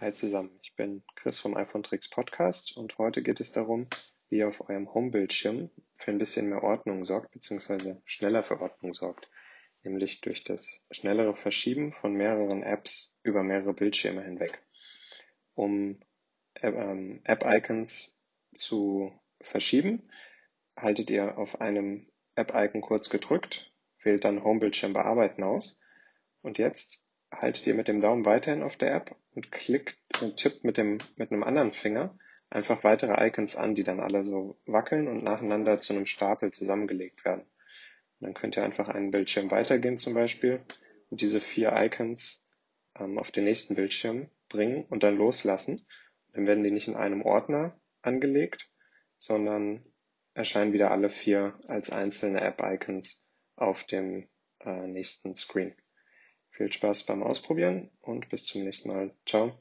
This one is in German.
Hi zusammen, ich bin Chris vom iPhone Tricks Podcast und heute geht es darum, wie ihr auf eurem Homebildschirm für ein bisschen mehr Ordnung sorgt, beziehungsweise schneller für Ordnung sorgt, nämlich durch das schnellere Verschieben von mehreren Apps über mehrere Bildschirme hinweg. Um ähm, App-Icons zu verschieben, haltet ihr auf einem App-Icon kurz gedrückt, wählt dann Homebildschirm bearbeiten aus und jetzt haltet ihr mit dem Daumen weiterhin auf der App und klickt und tippt mit dem, mit einem anderen Finger einfach weitere Icons an, die dann alle so wackeln und nacheinander zu einem Stapel zusammengelegt werden. Und dann könnt ihr einfach einen Bildschirm weitergehen zum Beispiel und diese vier Icons ähm, auf den nächsten Bildschirm bringen und dann loslassen. Dann werden die nicht in einem Ordner angelegt, sondern erscheinen wieder alle vier als einzelne App-Icons auf dem äh, nächsten Screen. Viel Spaß beim Ausprobieren und bis zum nächsten Mal. Ciao.